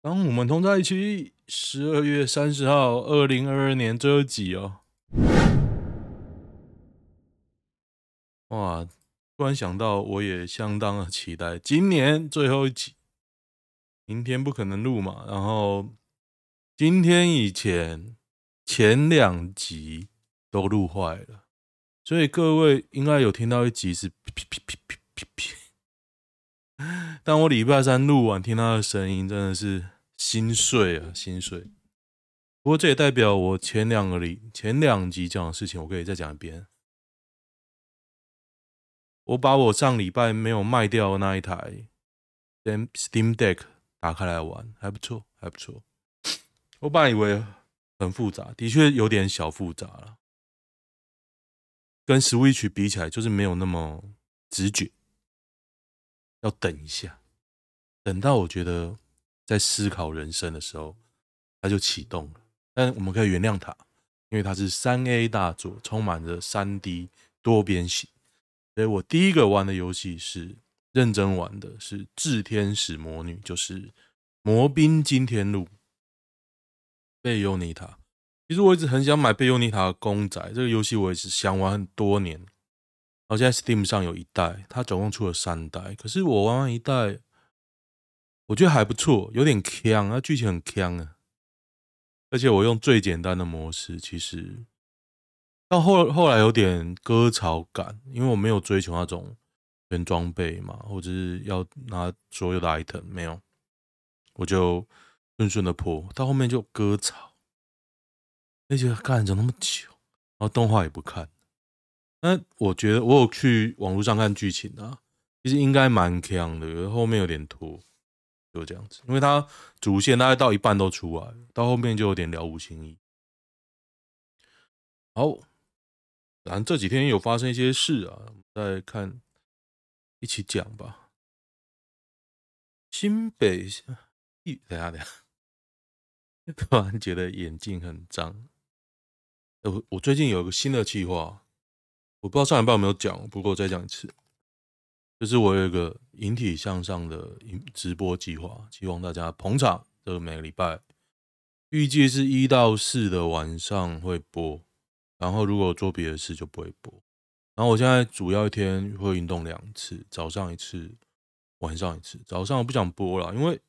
当我们同在一起，十二月三十号，二零二二年最后一集哦。哇，突然想到，我也相当的期待今年最后一集。明天不可能录嘛，然后今天以前前两集都录坏了，所以各位应该有听到一集是噼噼噼噼噼噼 但。我礼拜三录完，听他的声音，真的是心碎啊，心碎。不过这也代表我前两个礼前两集讲的事情，我可以再讲一遍。我把我上礼拜没有卖掉的那一台 Steam Deck 打开来玩，还不错，还不错。我本来以为很复杂，的确有点小复杂了，跟 Switch 比起来，就是没有那么直觉。要等一下，等到我觉得在思考人生的时候，它就启动了。但我们可以原谅它，因为它是三 A 大作，充满着三 D 多边形。所以我第一个玩的游戏是认真玩的，是《炽天使魔女》，就是《魔兵惊天录》。贝尤妮塔，其实我一直很想买贝尤妮塔的公仔，这个游戏我也是想玩很多年。然后现在 Steam 上有一代，它总共出了三代。可是我玩完一代，我觉得还不错，有点锵，它剧情很锵啊。而且我用最简单的模式，其实到后后来有点割草感，因为我没有追求那种全装备嘛，或者是要拿所有的 item，没有，我就顺顺的破。到后面就割草，那些干怎么那么久？然后动画也不看。那我觉得我有去网络上看剧情啊，其实应该蛮强的，后面有点拖，就这样子，因为它主线大概到一半都出来了，到后面就有点了无新意。好，反正这几天有发生一些事啊，再看一起讲吧。新北，一等下等下，突然觉得眼镜很脏。我我最近有一个新的计划。我不知道上礼拜有没有讲，不过我再讲一次，就是我有一个引体向上的直播计划，希望大家捧场。这个每个礼拜预计是一到四的晚上会播，然后如果做别的事就不会播。然后我现在主要一天会运动两次，早上一次，晚上一次。早上我不想播了，因为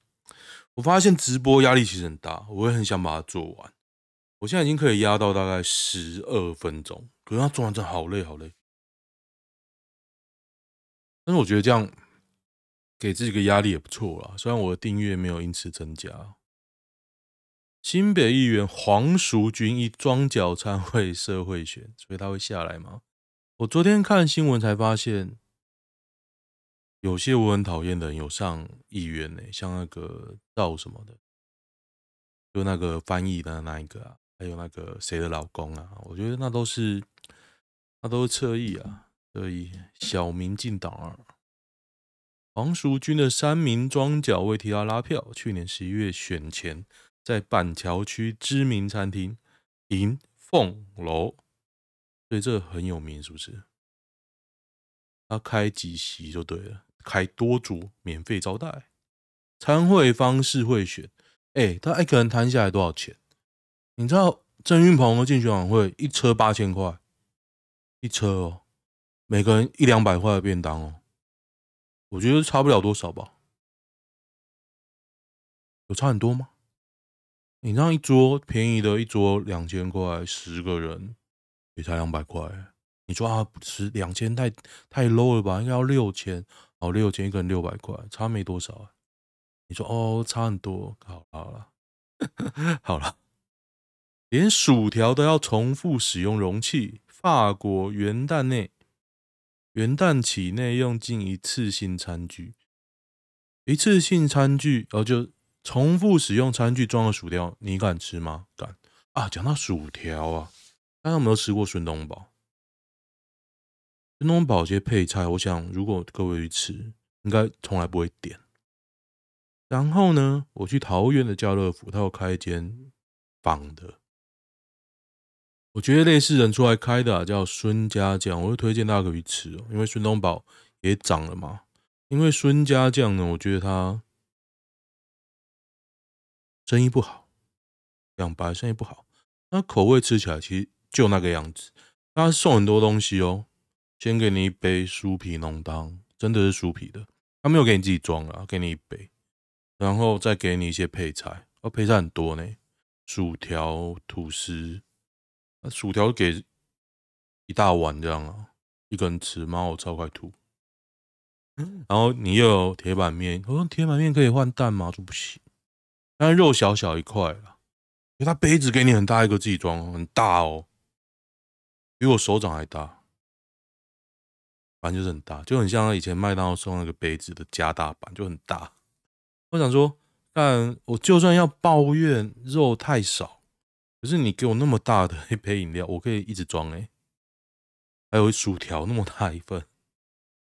我发现直播压力其实很大，我也很想把它做完。我现在已经可以压到大概十二分钟。可是他做完真的好累好累，但是我觉得这样给自己个压力也不错啦。虽然我的订阅没有因此增加。新北议员黄淑君一庄脚参会社会选，所以他会下来吗？我昨天看新闻才发现，有些我很讨厌的人有上议员呢、像那个赵什么的，就那个翻译的那一个啊，还有那个谁的老公啊，我觉得那都是。那都是侧翼啊，所以小民进党二黄淑君的三名庄脚为提拉拉票。去年十一月选前，在板桥区知名餐厅银凤楼，所以这很有名，是不是？他开几席就对了，开多桌免费招待。参会方式会选，哎、他一个人摊下来多少钱？你知道郑云鹏的竞选晚会一车八千块。一车哦，每个人一两百块的便当哦，我觉得差不了多少吧？有差很多吗？你那一桌便宜的一桌两千块，十个人也才两百块。你说啊，不是两千太太 low 了吧？应该要六千哦，六千一个人六百块，差没多少。你说哦，差很多，好好了，好了，连薯条都要重复使用容器。法国元旦内，元旦起内用尽一次性餐具，一次性餐具，然后就重复使用餐具装的薯条，你敢吃吗？敢啊！讲到薯条啊，大家有没有吃过孙东宝？孙东宝这些配菜，我想如果各位去吃，应该从来不会点。然后呢，我去桃园的家乐福，他有开一间仿的。我觉得类似人出来开的、啊、叫孙家酱，我会推荐大家可以去吃哦，因为孙东宝也涨了嘛。因为孙家酱呢，我觉得它生意不好，两白生意不好。那口味吃起来其实就那个样子。他送很多东西哦，先给你一杯酥皮浓汤，真的是酥皮的，他没有给你自己装啊，给你一杯，然后再给你一些配菜，哦，配菜很多呢，薯条、吐司，薯条给一大碗这样啊，一个人吃，妈我超快吐。然后你又有铁板面，我说铁板面可以换蛋吗？我说不行，但是肉小小一块啦，因为他杯子给你很大一个自己装，很大哦，比我手掌还大，反正就是很大，就很像以前麦当劳送那个杯子的加大版，就很大。我想说，但我就算要抱怨肉太少，可是你给我那么大的一杯饮料，我可以一直装哎，还有薯条那么大一份。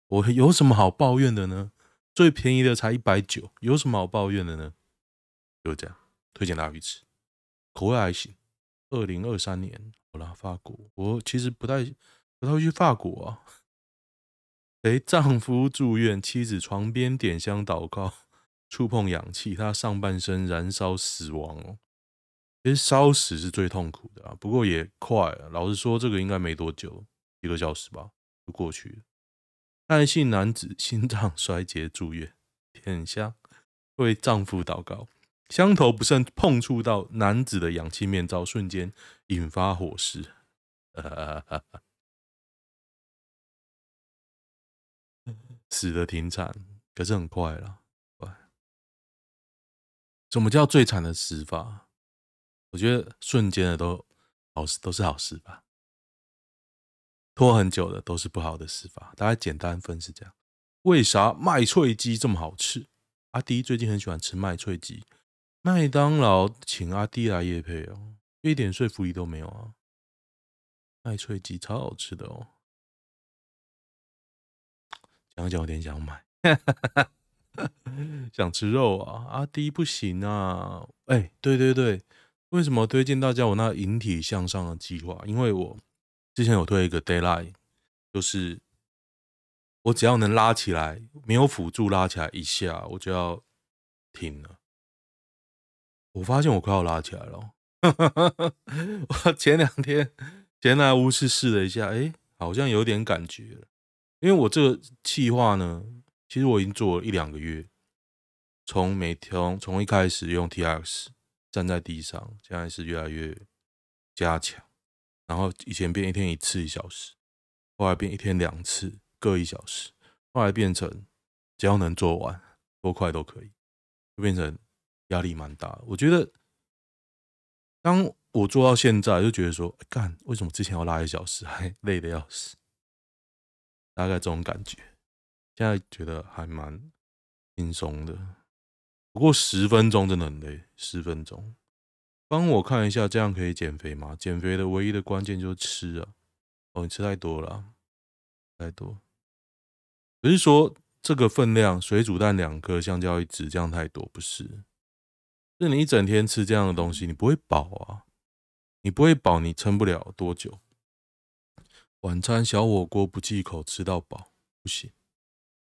我有什么好抱怨的呢？最便宜的才一百九，有什么好抱怨的呢？就这样，推荐大家去吃，口味还行。二零二三年，好啦，法国，我其实不太不太会去法国啊。陪丈夫住院，妻子床边点香祷告，触碰氧气，他上半身燃烧死亡哦。其实烧死是最痛苦的啊，不过也快啊。老实说，这个应该没多久，一个小时吧，就过去了。蔡姓男子心脏 衰竭住院，点香为丈夫祷告，香头不慎碰触到男子的氧气面罩，瞬间引发火势，死得挺惨，可是很快了。什么叫最惨的死法？我觉得瞬间的都好事，都是好事吧。拖很久的都是不好的事吧，大概简单分是这样。为啥麦脆鸡这么好吃？阿迪最近很喜欢吃麦脆鸡，麦当劳请阿迪来夜配哦，一点说服力都没有啊！麦脆鸡超好吃的哦，讲讲有点想买，想吃肉啊！阿迪不行啊！哎、欸，对对对，为什么推荐大家我那引体向上的计划？因为我。之前有推一个 daylight，就是我只要能拉起来，没有辅助拉起来一下，我就要停了。我发现我快要拉起来了，我前两天闲来无事试了一下，哎，好像有点感觉了。因为我这个计划呢，其实我已经做了一两个月，从每天从一开始用 TX 站在地上，现在是越来越加强。然后以前变一天一次一小时，后来变一天两次各一小时，后来变成只要能做完多快都可以，就变成压力蛮大。我觉得当我做到现在，就觉得说，干，为什么之前要拉一小时还累的要死？大概这种感觉，现在觉得还蛮轻松的。不过十分钟真的很累，十分钟。帮我看一下，这样可以减肥吗？减肥的唯一的关键就是吃啊！哦，你吃太多了，太多。不是说这个分量，水煮蛋两颗，香蕉一只，这样太多，不是？是你一整天吃这样的东西，你不会饱啊！你不会饱，你撑不了多久。晚餐小火锅不忌口吃到饱，不行。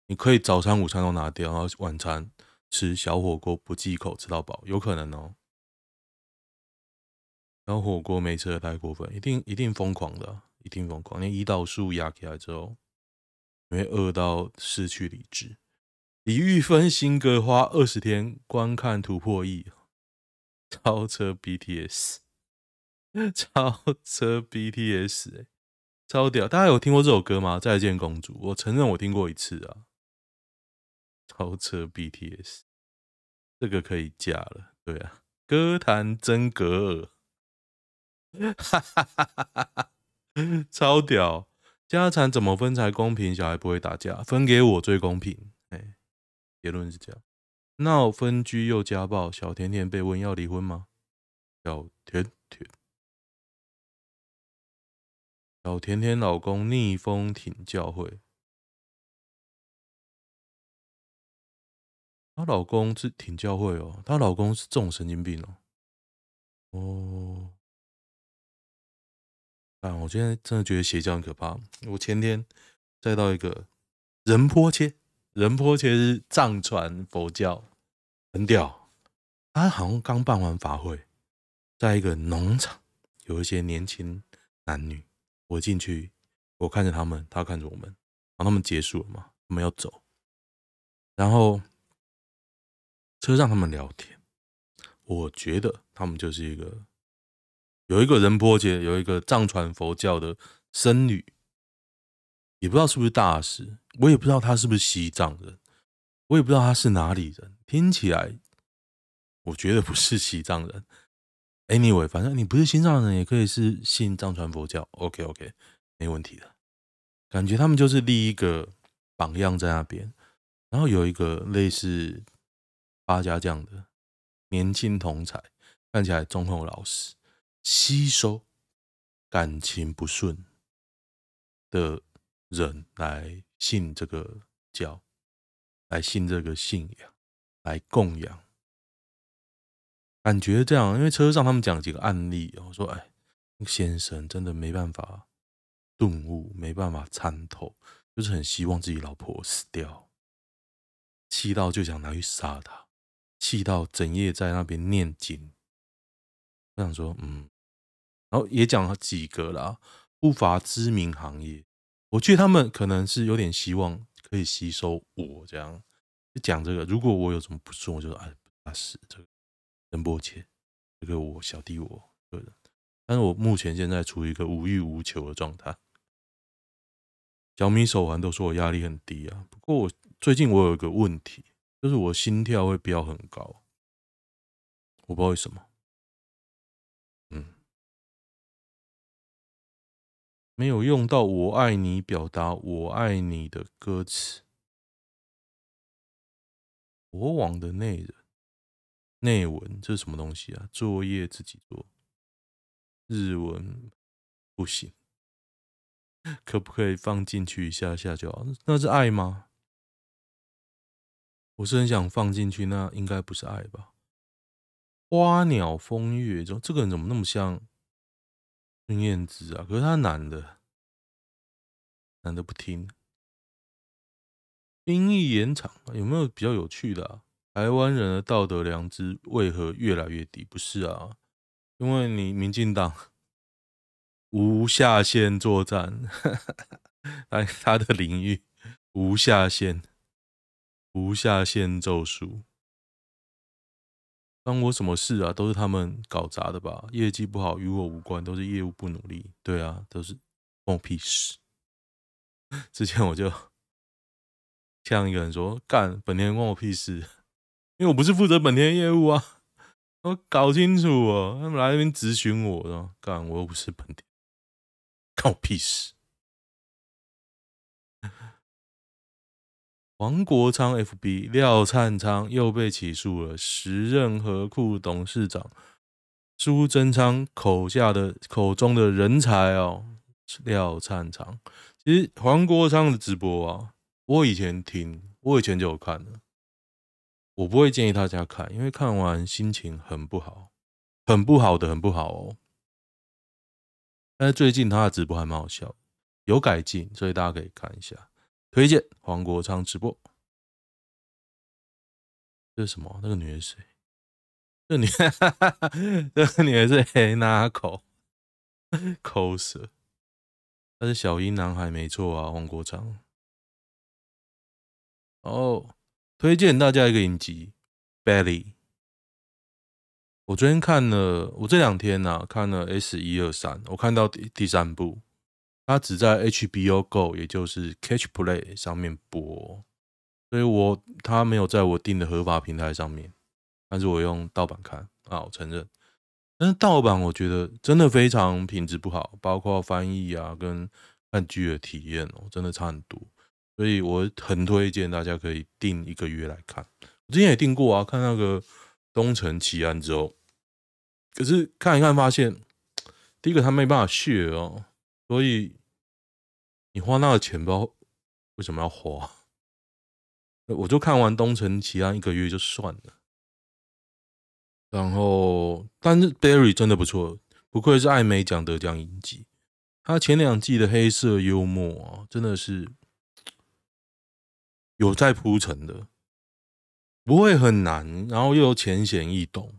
你可以早餐、午餐都拿掉，然后晚餐吃小火锅不忌口吃到饱，有可能哦。然后火锅没吃的太过分，一定一定疯狂的，一定疯狂。你胰岛素压起来之后，你会饿到失去理智。李玉芬新歌花二十天观看突破亿，超车 BTS，超车 BTS，超屌！大家有听过这首歌吗？再见公主，我承认我听过一次啊。超车 BTS，这个可以嫁了，对啊，歌坛真格尔。哈哈哈哈哈！超屌，家产怎么分才公平？小孩不会打架，分给我最公平。哎，结论是这样。闹分居又家暴，小甜甜被问要离婚吗？小甜甜，小甜甜老公逆风挺教会，她老公是挺教会哦，她老公是这种神经病哦，哦。啊！我现在真的觉得邪教很可怕。我前天再到一个仁波切，仁波切是藏传佛教，很屌。他好像刚办完法会，在一个农场，有一些年轻男女。我进去，我看着他们，他看着我们，然后他们结束了嘛，我们要走。然后车上他们聊天，我觉得他们就是一个有一个仁波切，有一个藏传佛教的僧侣，也不知道是不是大师，我也不知道他是不是西藏人，我也不知道他是哪里人，听起来我觉得不是西藏人。Anyway，反正你不是西藏人，也可以是信藏传佛教。OK OK，没问题的。感觉他们就是立一个榜样在那边，然后有一个类似八家将的年轻同才，看起来忠厚老实，吸收感情不顺的人来信这个教，来信这个信仰，来供养。感觉这样，因为车上他们讲几个案例哦，说哎，那个先生真的没办法顿悟，没办法参透，就是很希望自己老婆死掉，气到就想拿去杀他，气到整夜在那边念经。我想说，嗯，然后也讲了几个啦，不乏知名行业，我觉得他们可能是有点希望可以吸收我这样，就讲这个，如果我有什么不顺，我就说哎，不是这个。仁波切，这个我小弟我个人，但是我目前现在处于一个无欲无求的状态。小米手环都说我压力很低啊，不过我最近我有一个问题，就是我心跳会飙很高，我不知道为什么。嗯，没有用到“我爱你”表达“我爱你”的歌词，国网的内人。内文这是什么东西啊？作业自己做，日文不行，可不可以放进去一下下就好？那是爱吗？我是很想放进去，那应该不是爱吧？花鸟风月中，这个人怎么那么像孙燕姿啊？可是他男的，男的不听。兵役延长有没有比较有趣的啊？台湾人的道德良知为何越来越低？不是啊，因为你民进党无下限作战，来他的领域无下限，无下限咒术，关我什么事啊？都是他们搞砸的吧？业绩不好与我无关，都是业务不努力。对啊，都是关我屁事。之前我就 呛一个人说：“干，本田关我屁事。”因为我不是负责本田业务啊，我搞清楚哦，他们来这边质询我，然后干我又不是本田，关我屁事。黄国昌 FB 廖灿昌又被起诉了，时任合库董事长苏贞昌口下的口中的人才哦，廖灿昌。其实黄国昌的直播啊，我以前听，我以前就有看了。我不会建议大家看，因为看完心情很不好，很不好的，很不好哦。但是最近他的直播还蛮好笑，有改进，所以大家可以看一下。推荐黄国昌直播。这是什么？那个女的是谁？这女，这个女的是黑娜口，口舌。他是小英男孩，没错啊，黄国昌。哦。推荐大家一个影集《Belly》。我昨天看了，我这两天呢、看了 S 一二三，我看到第第三部，它只在 HBO Go，也就是 Catch Play 上面播，所以我它没有在我订的合法平台上面，但是我用盗版看啊，我承认。但是盗版我觉得真的非常品质不好，包括翻译啊跟看剧的体验哦，真的差很多。所以我很推荐大家可以订一个月来看。我之前也订过啊，看那个《东城奇案》之后，可是看一看发现，第一个他没办法续哦，所以你花那个钱包为什么要花？我就看完《东城奇案》一个月就算了。然后，但是 Barry 真的不错，不愧是艾美奖得奖影集。他前两季的黑色幽默啊，真的是。有在铺陈的，不会很难，然后又浅显易懂。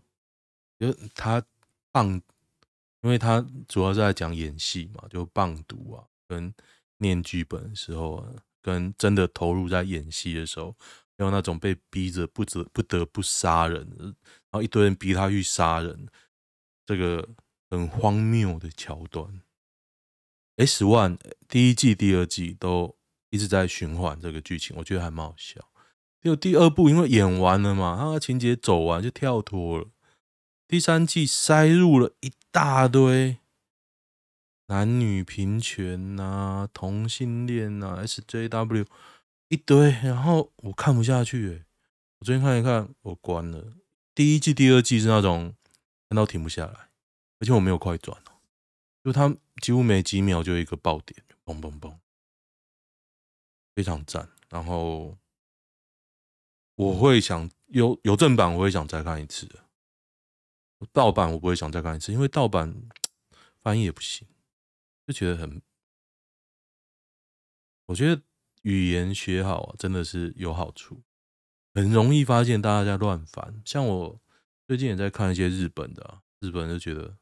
就他棒，因为他主要是在讲演戏嘛，就棒读啊，跟念剧本的时候啊，跟真的投入在演戏的时候，还有那种被逼着不得不得不杀人，然后一堆人逼他去杀人，这个很荒谬的桥段。S One 第一季、第二季都一直在循环这个剧情，我觉得还蛮好笑。就第二部，因为演完了嘛，他情节走完就跳脱了。第三季塞入了一大堆男女平权呐、同性恋呐、SJW 一堆，然后我看不下去，诶，我昨天看一看，我关了。第一季、第二季是那种看到停不下来，而且我没有快转哦，就他几乎每几秒就一个爆点，嘣嘣嘣，非常赞。然后。我会想有有正版，我会想再看一次。盗版我不会想再看一次，因为盗版 翻译也不行，就觉得很。我觉得语言学好啊，真的是有好处，很容易发现大家在乱翻。像我最近也在看一些日本的，日本就觉得，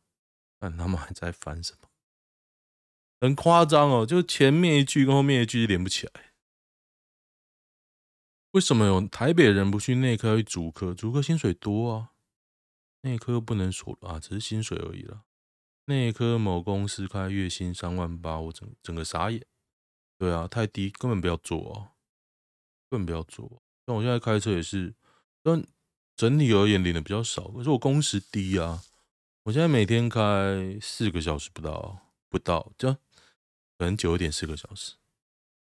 看他们还在翻什么，很夸张哦，就前面一句跟后面一句连不起来。为什么有台北人不去内科，要去竹科？主科薪水多啊，内科又不能锁啊，只是薪水而已啦。内科某公司开月薪三万八，我整整个傻眼。对啊，太低，根本不要做啊，根本不要做。像我现在开车也是，但整体而言领的比较少，可是我工时低啊。我现在每天开四个小时不到，不到，这样可能久一点四个小时，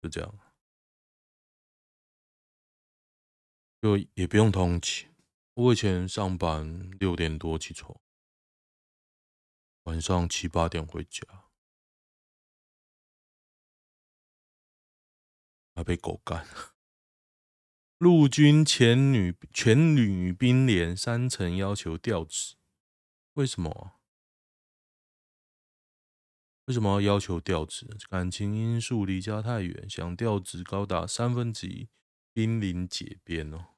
就这样。就也不用通勤。我以前上班六点多起床，晚上七八点回家，还被狗干。陆军前女全女兵连三层要求调职，为什么？为什么要要求调职？感情因素离家太远，想调职高达三分之一，濒临解编哦。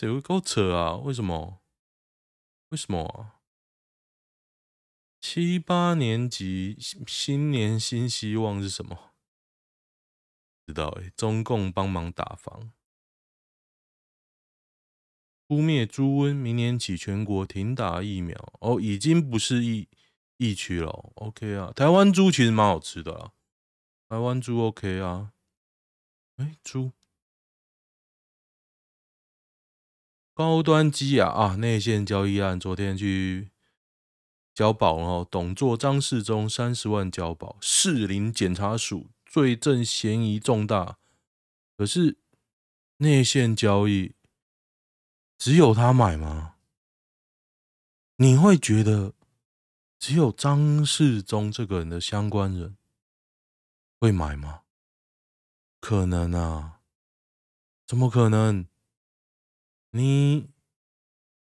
谁会够扯啊？为什么？为什么啊？七八年级新年新希望是什么？知道哎，中共帮忙打房，扑灭猪瘟，明年起全国停打疫苗哦，已经不是疫疫区了。OK 啊，台湾猪其实蛮好吃的啊，台湾猪 OK 啊，哎，猪。高端机啊啊！内线交易案昨天去交保，然后董座张世忠三十万交保，士林检察署罪证嫌疑重大。可是内线交易只有他买吗？你会觉得只有张世忠这个人的相关人会买吗？可能啊，怎么可能？你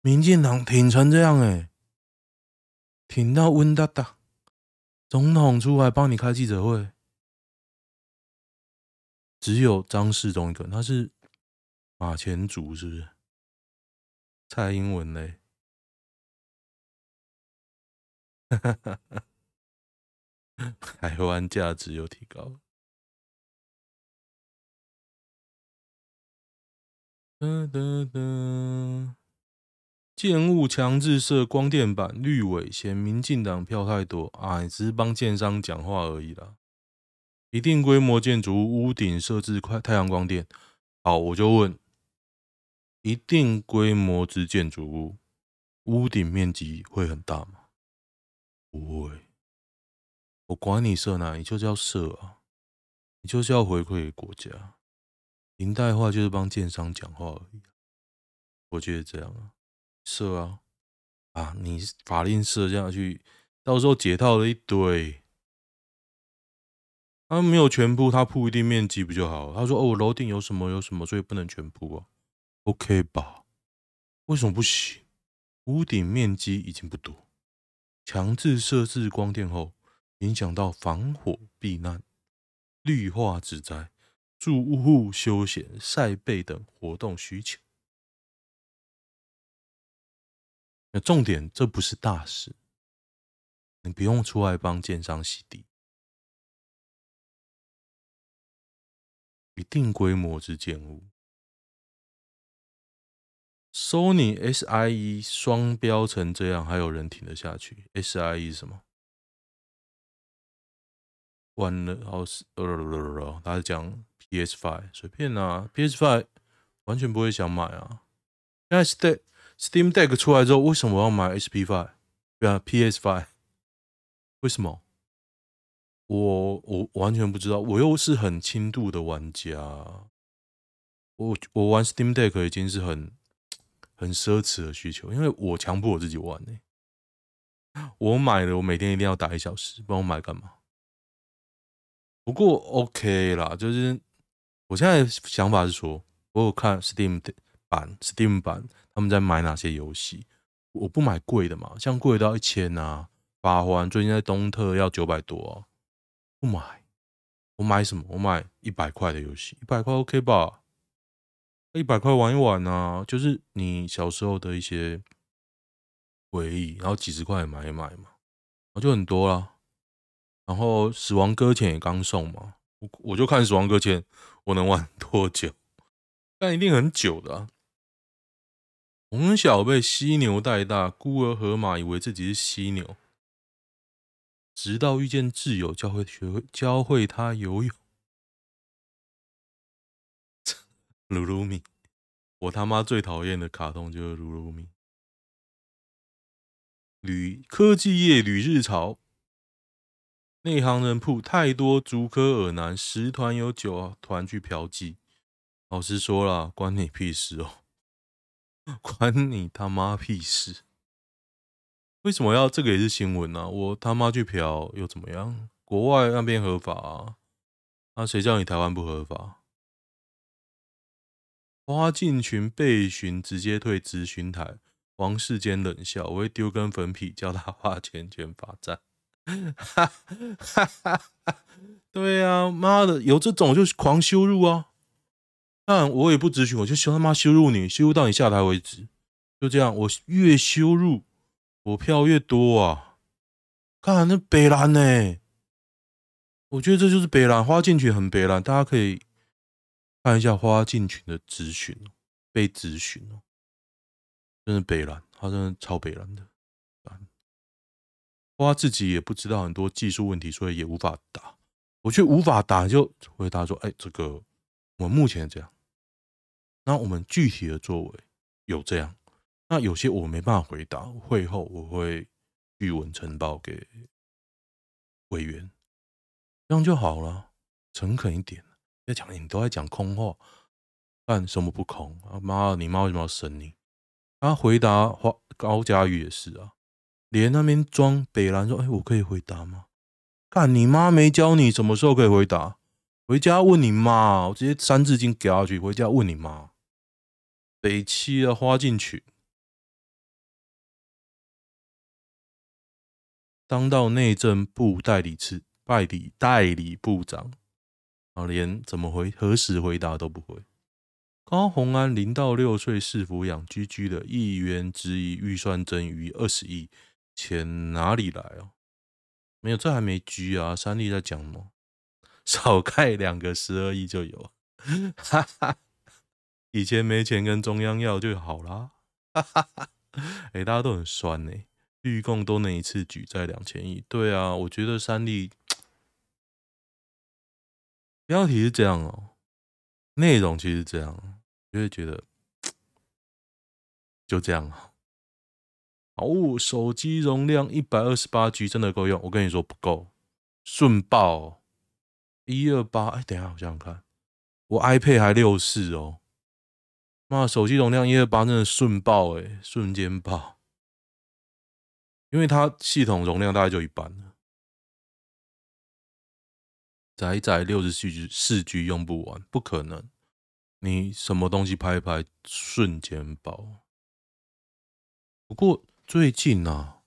民进党挺成这样哎，挺到温哒哒，总统出来帮你开记者会，只有张世忠一个，他是马前卒是不是？蔡英文嘞？哈哈哈哈，台湾价值又提高了。建物强制设光电板，绿委嫌民进党票太多啊！只是帮建商讲话而已啦。一定规模建筑屋顶设置快太阳光电，好，我就问：一定规模之建筑物屋顶面积会很大吗？不会。我管你设哪，你就是要设啊，你就是要回馈给国家。林代话就是帮建商讲话而已，我觉得这样啊，设啊，啊，你法令设下去，到时候解套了一堆，他没有全铺，他铺一定面积不就好？他说哦，楼顶有什么有什么，所以不能全铺啊，OK 吧？为什么不行？屋顶面积已经不多，强制设置光电后，影响到防火避难、绿化植栽。住户休闲、晒背等活动需求。那重点，这不是大事，你不用出来帮建商洗地。一定规模之建物，Sony SIE 双标成这样，还有人挺得下去？SIE 是什么？完了，哦，呃，他讲 PS Five，随便啊，PS Five 完全不会想买啊。现在 Steam Steam Deck 出来之后，为什么我要买 SP Five？对啊，PS Five，为什么？我我完全不知道，我又是很轻度的玩家，我我玩 Steam Deck 已经是很很奢侈的需求，因为我强迫我自己玩呢、我买了，我每天一定要打一小时，不然我买干嘛？不过 OK 啦，就是我现在想法是说，我有看 Steam 版 Steam 版他们在买哪些游戏，我不买贵的嘛，像贵到一千啊，法环最近在东特要九百多。不买，我买什么？我买一百块的游戏，一百块 OK 吧？一百块玩一玩啊，就是你小时候的一些回忆，然后几十块也买一买嘛，我就很多了。然后死亡搁浅也刚送嘛，我我就看死亡搁浅我能玩多久，但一定很久的啊。从小被犀牛带大，孤儿河马以为自己是犀牛。直到遇见挚友，教会学会教会他游泳。噜噜米，我他妈最讨厌的卡通就是噜噜米。旅科技业旅日潮，内行人铺太多竹科尔男，十团有九团去嫖妓。老实说了，关你屁事哦，关你他妈屁事。为什么要这个也是新闻呢、啊？我他妈去嫖又怎么样？国外那边合法啊，那、啊、谁叫你台湾不合法？花进群被询直接退质询台，王世坚冷笑：我会丢根粉笔叫他花钱钱罚站。哈哈哈！对啊，妈的，有这种就是狂羞辱啊！那我也不咨询，我就羞他妈羞辱你，羞辱到你下台为止。就这样，我越羞辱。我票越多啊！看那北蓝呢，我觉得这就是北蓝花进群很北蓝，大家可以看一下花进群的咨询，被咨询哦，真的北蓝，他真的超北蓝的。花自己也不知道很多技术问题，所以也无法答。我却无法答，就回答说：“哎，这个我目前这样，那我们具体的作为有这样。”那有些我没办法回答，会后我会据文呈报给委员，这样就好了，诚恳一点。别讲你都在讲空话，干什么不空啊？妈，你妈为什么要审你？他回答花高嘉瑜也是啊，连那边装北兰说：“哎，我可以回答吗？”干你妈没教你什么时候可以回答？回家问你妈，我直接三字经给下去。回家问你妈，北七的花进去。当到内政部代理次代理代理部长，啊，连怎么回何时回答都不会。高虹安零到六岁是抚养居居的议员质疑预算增逾二十亿，钱哪里来哦？没有，这还没居啊。三立在讲吗？少盖两个十二亿就有，哈哈。以前没钱跟中央要就好啦，哈哈哈。哎，大家都很酸呢、欸。绿共都能一次举债两千亿，对啊，我觉得三立标题是这样哦，内容其实是这样，就会觉得 就这样啊。哦，手机容量一百二十八 G 真的够用？我跟你说不够，顺爆一二八。哎，等一下，我想想看，我 iPad 还六四哦，妈，手机容量一二八真的顺爆哎，瞬间爆。因为它系统容量大概就一半了，载一载六十四 G 四 G 用不完，不可能。你什么东西拍一拍，瞬间爆。不过最近啊，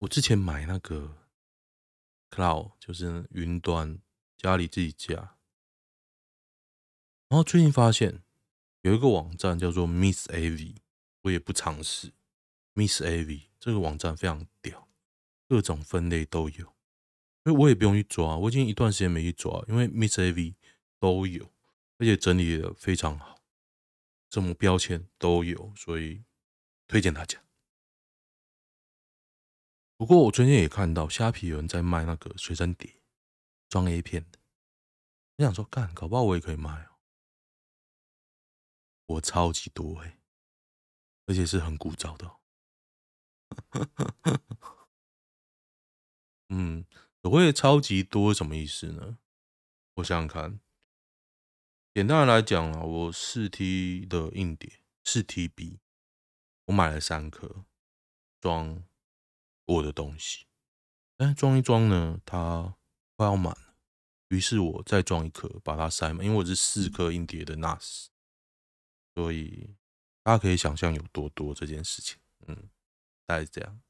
我之前买那个 Cloud，就是云端，家里自己架，然后最近发现有一个网站叫做 Miss AV，我也不尝试。Miss AV 这个网站非常屌，各种分类都有，所以我也不用去抓。我已经一段时间没去抓，因为 Miss AV 都有，而且整理的非常好，什么标签都有，所以推荐大家。不过我最近也看到虾皮有人在卖那个随身碟，装 A 片的。我想说，干，搞不好我也可以卖哦。我超级多哎，而且是很古早的。嗯，我会超级多什么意思呢？我想想看，简单的来讲啊，我四 T 的硬碟，四 TB，我买了三颗，装。我的东西，但装一装呢，它快要满了，于是我再装一颗，把它塞满。因为我是四颗硬碟的 NAS，所以大家可以想象有多多这件事情。嗯，大概是这样，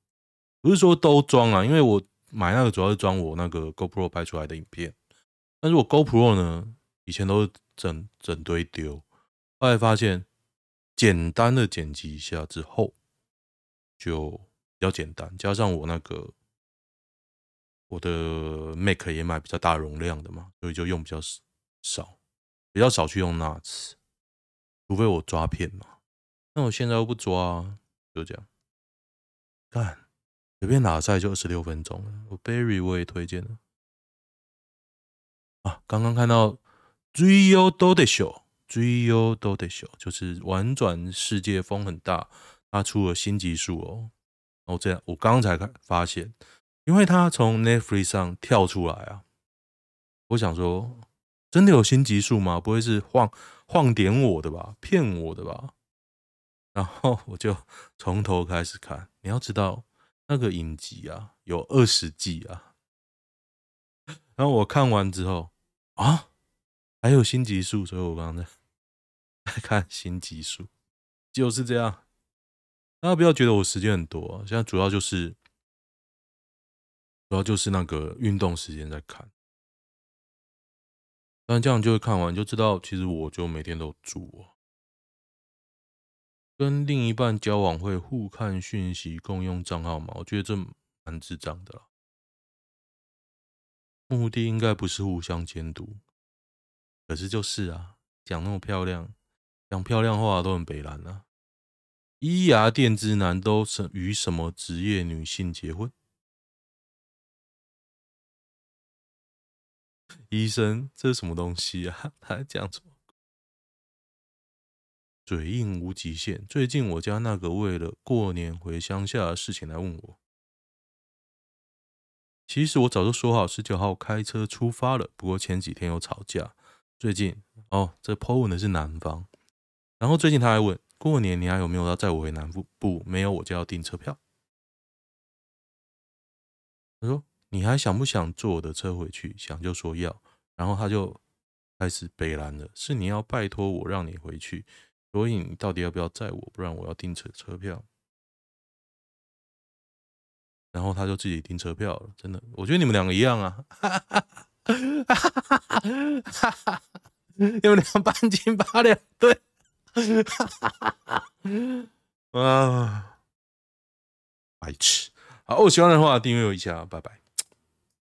不是说都装啊，因为我买那个主要是装我那个 GoPro 拍出来的影片，但是我 GoPro 呢，以前都是整整堆丢，后来发现简单的剪辑一下之后就。比较简单，加上我那个我的 Mac 也买比较大容量的嘛，所以就用比较少，比较少去用 NAS，除非我抓片嘛。那我现在又不抓，就这样。干，随便打赛就二十六分钟了。我 Berry 我也推荐了啊，刚刚看到 Zuio Do De Show，Zuio d o d e s h o 就是玩转世界风很大，他出了新集数哦。哦，这样我刚刚才看发现，因为他从 Netflix 上跳出来啊，我想说，真的有新集数吗？不会是晃晃点我的吧？骗我的吧？然后我就从头开始看。你要知道，那个影集啊，有二十季啊。然后我看完之后啊，还有新集数，所以我刚刚 在看新集数，就是这样。大家不要觉得我时间很多啊，现在主要就是主要就是那个运动时间在看，但这样就会看完就知道，其实我就每天都煮啊，跟另一半交往会互看讯息、共用账号吗？我觉得这蛮智障的啦，目的应该不是互相监督，可是就是啊，讲那么漂亮，讲漂亮话都很北烂啊。医牙电之男都是与什么职业女性结婚？医生，这是什么东西啊？他还讲什么？嘴硬无极限。最近我家那个为了过年回乡下的事情来问我，其实我早就说好十九号开车出发了，不过前几天有吵架。最近哦，这 po 文的是男方，然后最近他还问。过年你还有没有要载我回南部？不，没有，我就要订车票。他说：“你还想不想坐我的车回去？”想就说要，然后他就开始北拦了。是你要拜托我让你回去，所以你到底要不要载我？不然我要订车车票。然后他就自己订车票了。真的，我觉得你们两个一样啊！哈哈哈，哈哈哈，哈哈哈你们俩半斤八两，对。哈 哈啊，白痴！好，我喜欢的话订阅我一下，拜拜。